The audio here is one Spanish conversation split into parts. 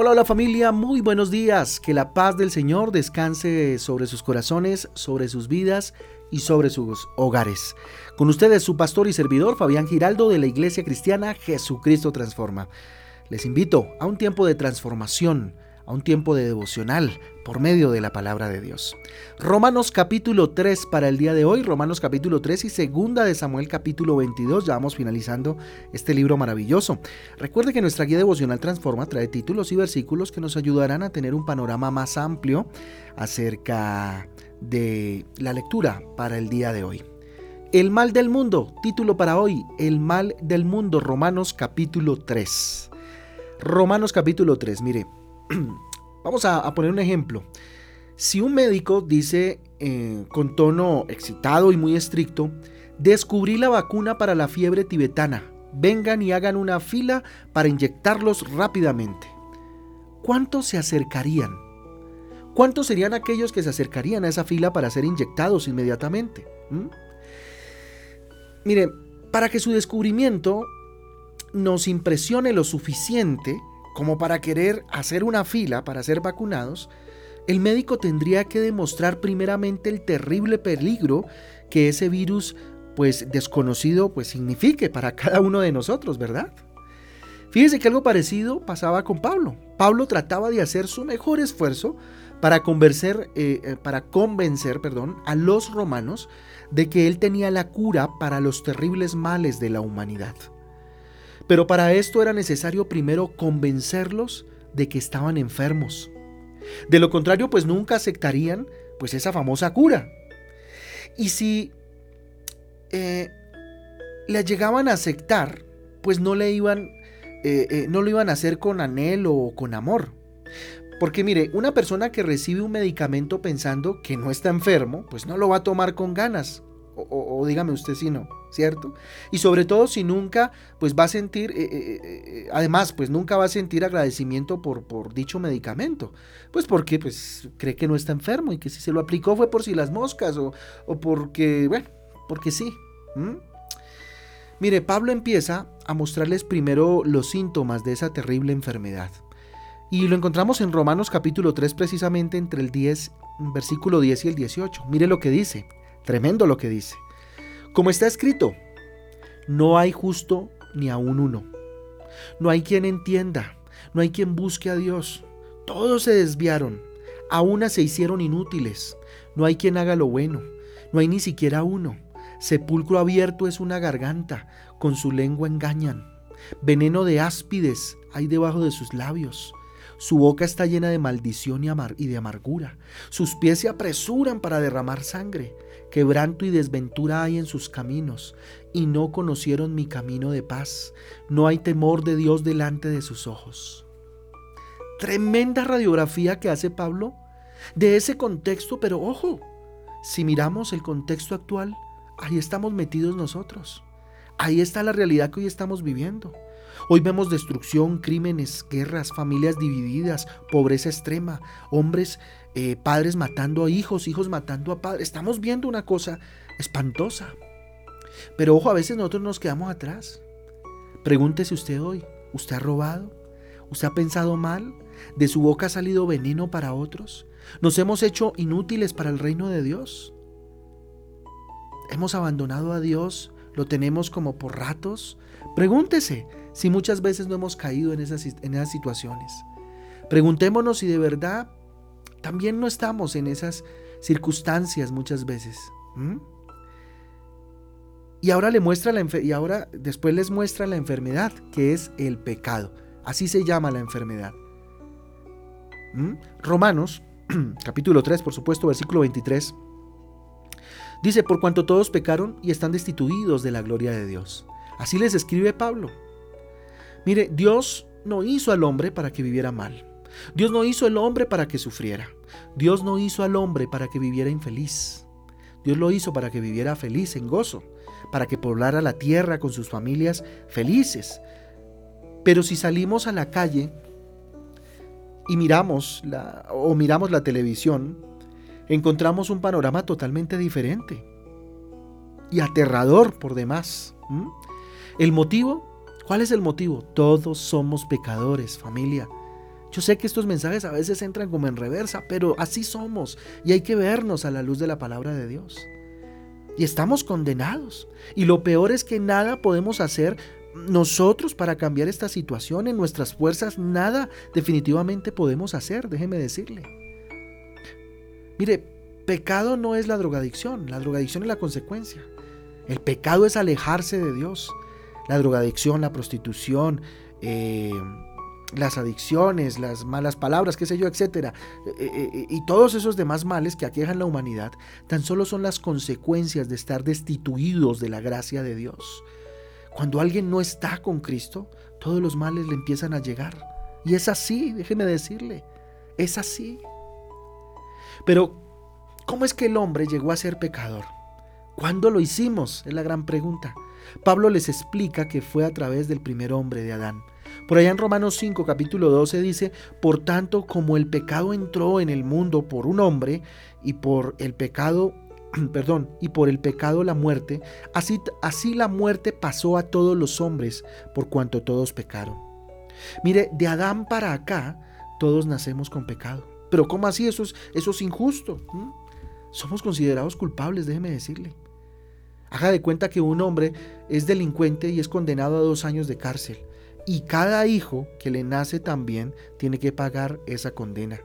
Hola, hola familia, muy buenos días. Que la paz del Señor descanse sobre sus corazones, sobre sus vidas y sobre sus hogares. Con ustedes su pastor y servidor Fabián Giraldo de la Iglesia Cristiana Jesucristo Transforma. Les invito a un tiempo de transformación a un tiempo de devocional por medio de la palabra de Dios. Romanos capítulo 3 para el día de hoy, Romanos capítulo 3 y segunda de Samuel capítulo 22, ya vamos finalizando este libro maravilloso. Recuerde que nuestra guía devocional Transforma trae títulos y versículos que nos ayudarán a tener un panorama más amplio acerca de la lectura para el día de hoy. El mal del mundo, título para hoy, El mal del mundo, Romanos capítulo 3. Romanos capítulo 3, mire, Vamos a, poner un ejemplo. Si un médico dice eh, con tono excitado y muy estricto, descubrí la vacuna para la fiebre tibetana, vengan y hagan una fila para inyectarlos rápidamente. ¿Cuántos se acercarían? ¿Cuántos serían aquellos que se acercarían a esa fila para ser inyectados inmediatamente? ¿Mm? Mire, para que su descubrimiento nos impresione lo suficiente, como para querer hacer una fila para ser vacunados, el médico tendría que demostrar primeramente el terrible peligro que ese virus pues desconocido pues signifique para cada uno de nosotros, ¿verdad? Fíjese que algo parecido pasaba con Pablo. Pablo trataba de hacer su mejor esfuerzo para convencer, eh, eh, para convencer perdón, a los romanos de que él tenía la cura para los terribles males de la humanidad. Pero para esto era necesario primero convencerlos de que estaban enfermos. De lo contrario, pues nunca aceptarían pues esa famosa cura. Y si eh, la llegaban a aceptar, pues no le iban, eh, eh, no lo iban a hacer con anhelo o con amor. Porque mire, una persona que recibe un medicamento pensando que no está enfermo, pues no lo va a tomar con ganas o, dígame usted si no, ¿cierto? Y sobre todo si nunca, pues va a sentir, eh, eh, eh, además, pues nunca va a sentir agradecimiento por, dicho medicamento, pues porque pues cree que no está enfermo y que si se lo aplicó fue por si las moscas o, porque, bueno, porque sí. Mire, Pablo empieza a mostrarles primero los síntomas de esa terrible enfermedad. Y lo encontramos en Romanos capítulo 3 precisamente entre el 10, versículo 10 y el 18. Mire lo que dice. Tremendo lo que dice. Como está escrito, no hay justo ni aún uno. No hay quien entienda, no hay quien busque a Dios. Todos se desviaron, a una se hicieron inútiles. No hay quien haga lo bueno, no hay ni siquiera uno. Sepulcro abierto es una garganta, con su lengua engañan. Veneno de áspides hay debajo de sus labios. Su boca está llena de maldición y, de amargura. Sus pies se apresuran para derramar sangre. Quebranto y desventura hay en sus caminos, y no conocieron mi camino de paz. No hay temor de Dios delante de sus ojos. Tremenda radiografía que hace Pablo de ese contexto, pero ojo, si miramos el contexto actual, ahí estamos metidos nosotros. Ahí está la realidad que hoy estamos viviendo. Hoy vemos destrucción, crímenes, guerras, familias divididas, pobreza extrema, hombres, eh, padres matando a hijos, hijos matando a padres. Estamos viendo una cosa espantosa. Pero ojo, a veces nosotros nos quedamos atrás. Pregúntese usted hoy, ¿usted ha robado? ¿Usted ha pensado mal? ¿De su boca ha salido veneno para otros? ¿Nos hemos hecho inútiles para el reino de Dios? ¿Hemos abandonado a Dios? ¿Lo tenemos como por ratos? Pregúntese, si muchas veces no hemos caído en esas, en esas situaciones. Preguntémonos si de verdad también no estamos en esas circunstancias muchas veces. Y ahora le muestra la y ahora después les muestra la enfermedad, que es el pecado. Así se llama la enfermedad. Romanos, capítulo 3, por supuesto, versículo 23. Dice, por cuanto todos pecaron y están destituidos de la gloria de Dios. Así les escribe Pablo. Mire, Dios no hizo al hombre para que viviera mal. Dios no hizo al hombre para que sufriera. Dios no hizo al hombre para que viviera infeliz. Dios lo hizo para que viviera feliz, en gozo, para que poblara la tierra con sus familias felices. Pero si salimos a la calle y miramos la, o miramos la televisión, encontramos un panorama totalmente diferente y aterrador por demás. ¿El motivo? ¿Cuál es el motivo? Todos somos pecadores, familia. Yo sé que estos mensajes a veces entran como en reversa, pero así somos y hay que vernos a la luz de la palabra de Dios. Y estamos condenados. Y lo peor es que nada podemos hacer nosotros para cambiar esta situación. En nuestras fuerzas nada definitivamente podemos hacer, déjeme decirle. Mire, pecado no es la drogadicción, la drogadicción es la consecuencia. El pecado es alejarse de Dios. La drogadicción, la prostitución, eh, las adicciones, las malas palabras, qué sé yo, etcétera, eh, eh, y todos esos demás males que aquejan la humanidad, tan solo son las consecuencias de estar destituidos de la gracia de Dios. Cuando alguien no está con Cristo, todos los males le empiezan a llegar. Y es así, déjeme decirle, es así. Pero, ¿cómo es que el hombre llegó a ser pecador? ¿Cuándo lo hicimos? Es la gran pregunta. Pablo les explica que fue a través del primer hombre de Adán. Por allá en Romanos 5, capítulo 12 dice, por tanto, como el pecado entró en el mundo por un hombre y por el pecado, perdón, y por el pecado la muerte, así, así la muerte pasó a todos los hombres por cuanto todos pecaron. Mire, de Adán para acá, todos nacemos con pecado. Pero ¿cómo así? Eso es, eso es injusto. Somos considerados culpables, déjeme decirle. Haga de cuenta que un hombre es delincuente y es condenado a dos años de cárcel. Y cada hijo que le nace también tiene que pagar esa condena.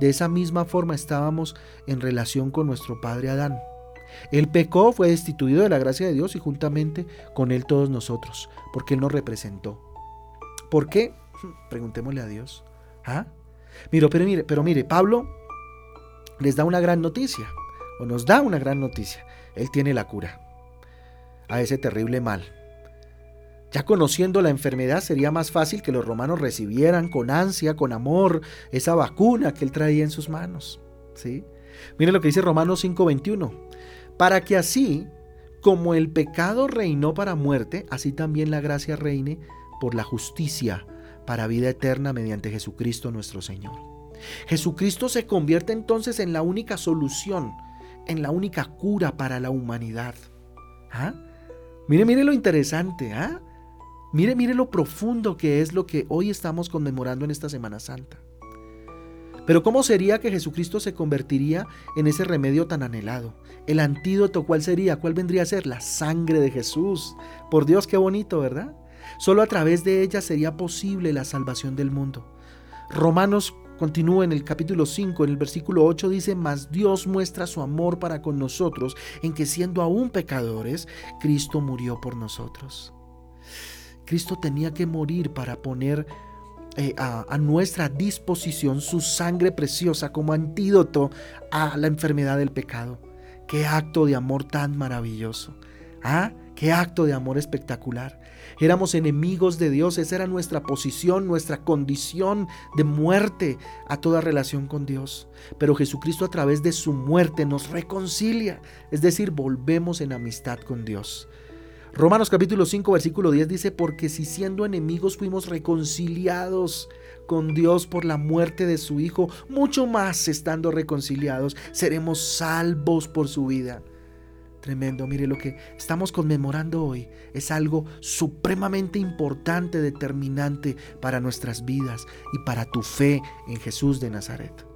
De esa misma forma estábamos en relación con nuestro padre Adán. Él pecó, fue destituido de la gracia de Dios y juntamente con él todos nosotros, porque él nos representó. ¿Por qué? Preguntémosle a Dios. ¿Ah? Mira, pero mire, pero mire, Pablo les da una gran noticia, o nos da una gran noticia. Él tiene la cura a ese terrible mal. Ya conociendo la enfermedad sería más fácil que los romanos recibieran con ansia, con amor, esa vacuna que él traía en sus manos. ¿sí? Mire lo que dice Romanos 5:21. Para que así, como el pecado reinó para muerte, así también la gracia reine por la justicia para vida eterna mediante Jesucristo nuestro Señor. Jesucristo se convierte entonces en la única solución, en la única cura para la humanidad. ¿Ah? Mire, mire lo interesante, ¿ah? Mire, mire lo profundo que es lo que hoy estamos conmemorando en esta Semana Santa. Pero ¿cómo sería que Jesucristo se convertiría en ese remedio tan anhelado? El antídoto, ¿cuál sería? ¿Cuál vendría a ser? La sangre de Jesús. Por Dios, qué bonito, ¿verdad? Solo a través de ella sería posible la salvación del mundo. Romanos Continúa en el capítulo 5, en el versículo 8 dice, mas Dios muestra su amor para con nosotros en que siendo aún pecadores, Cristo murió por nosotros. Cristo tenía que morir para poner eh, a, a, nuestra disposición su sangre preciosa como antídoto a la enfermedad del pecado. Qué acto de amor tan maravilloso. ¿Ah? Qué acto de amor espectacular. Éramos enemigos de Dios, esa era nuestra posición, nuestra condición de muerte a toda relación con Dios. Pero Jesucristo a través de su muerte nos reconcilia, es decir, volvemos en amistad con Dios. Romanos capítulo 5 versículo 10 dice, porque si siendo enemigos fuimos reconciliados con Dios por la muerte de su Hijo, mucho más estando reconciliados, seremos salvos por su vida. Tremendo, mire lo que estamos conmemorando hoy es algo supremamente importante, determinante para nuestras vidas y para tu fe en Jesús de Nazaret.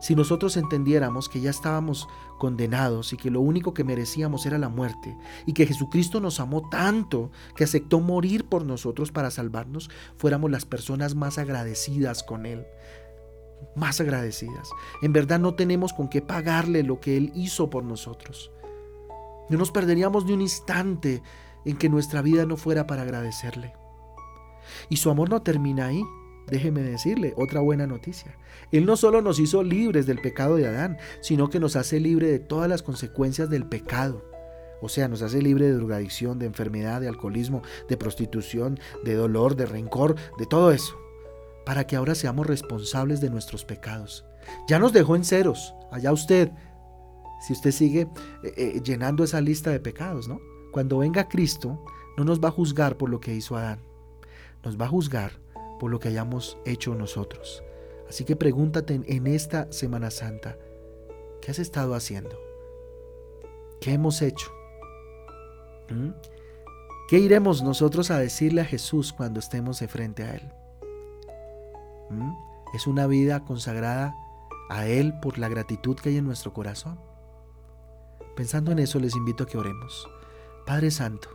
Si nosotros entendiéramos que ya estábamos condenados y que lo único que merecíamos era la muerte y que Jesucristo nos amó tanto que aceptó morir por nosotros para salvarnos, fuéramos las personas más agradecidas con Él, más agradecidas. En verdad no tenemos con qué pagarle lo que Él hizo por nosotros. No nos perderíamos ni un instante en que nuestra vida no fuera para agradecerle. Y su amor no termina ahí. Déjeme decirle otra buena noticia. Él no solo nos hizo libres del pecado de Adán, sino que nos hace libre de todas las consecuencias del pecado. O sea, nos hace libre de drogadicción, de enfermedad, de alcoholismo, de prostitución, de dolor, de rencor, de todo eso. Para que ahora seamos responsables de nuestros pecados. Ya nos dejó en ceros. Allá usted, si usted sigue eh, eh, llenando esa lista de pecados, ¿no? Cuando venga Cristo, no nos va a juzgar por lo que hizo Adán, nos va a juzgar por lo que hayamos hecho nosotros. Así que pregúntate en esta Semana Santa, ¿qué has estado haciendo? ¿Qué hemos hecho? ¿Mm? ¿Qué iremos nosotros a decirle a Jesús cuando estemos de frente a Él? Es una vida consagrada a Él por la gratitud que hay en nuestro corazón. Pensando en eso, les invito a que oremos. Padre Santo,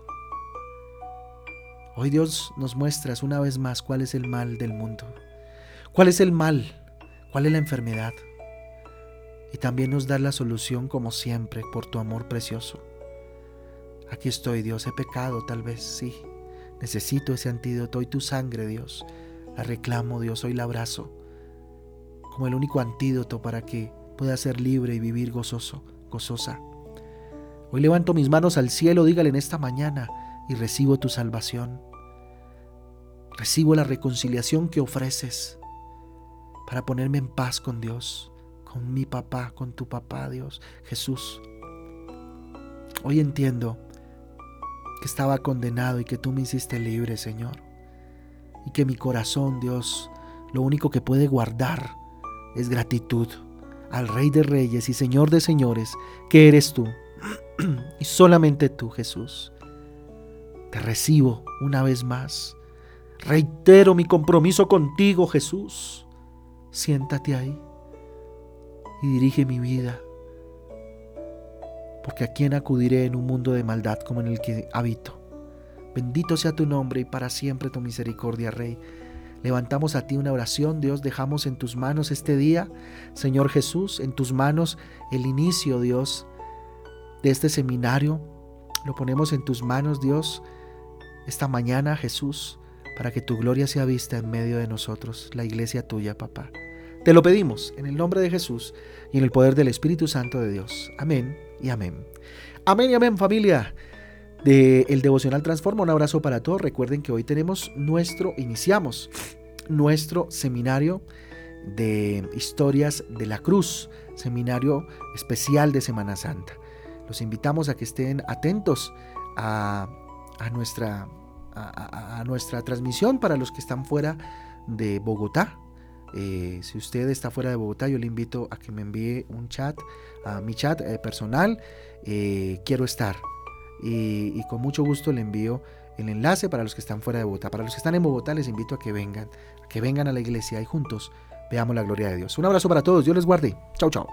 hoy Dios nos muestras una vez más cuál es el mal del mundo, cuál es el mal, cuál es la enfermedad. Y también nos das la solución como siempre por tu amor precioso. Aquí estoy, Dios, he pecado tal vez, sí. Necesito ese antídoto y tu sangre, Dios. La reclamo, Dios, hoy la abrazo como el único antídoto para que pueda ser libre y vivir gozoso, gozosa. Hoy levanto mis manos al cielo, dígale en esta mañana, y recibo tu salvación. Recibo la reconciliación que ofreces para ponerme en paz con Dios, con mi papá, con tu papá, Dios, Jesús. Hoy entiendo que estaba condenado y que tú me hiciste libre, Señor. Y que mi corazón, Dios, lo único que puede guardar es gratitud al Rey de Reyes y Señor de Señores, que eres tú y solamente tú, Jesús. Te recibo una vez más. Reitero mi compromiso contigo, Jesús. Siéntate ahí y dirige mi vida. Porque a quién acudiré en un mundo de maldad como en el que habito. Bendito sea tu nombre y para siempre tu misericordia, Rey. Levantamos a ti una oración, Dios, dejamos en tus manos este día, Señor Jesús, en tus manos el inicio, Dios, de este seminario. Lo ponemos en tus manos, Dios, esta mañana, Jesús, para que tu gloria sea vista en medio de nosotros, la iglesia tuya, papá. Te lo pedimos en el nombre de Jesús y en el poder del Espíritu Santo de Dios. Amén y amén. Amén y amén, familia. De el devocional Transforma, un abrazo para todos. Recuerden que hoy tenemos nuestro, iniciamos nuestro seminario de historias de la cruz, seminario especial de Semana Santa. Los invitamos a que estén atentos a, nuestra, transmisión para los que están fuera de Bogotá. Eh, si usted está fuera de Bogotá, yo le invito a que me envíe un chat a mi chat eh, personal. Eh, quiero estar. Y, y, con mucho gusto le envío el enlace para los que están fuera de Bogotá. Para los que están en Bogotá, les invito a que vengan, a que vengan a la iglesia y juntos veamos la gloria de Dios. Un abrazo para todos. Dios les guarde. Chao, chao.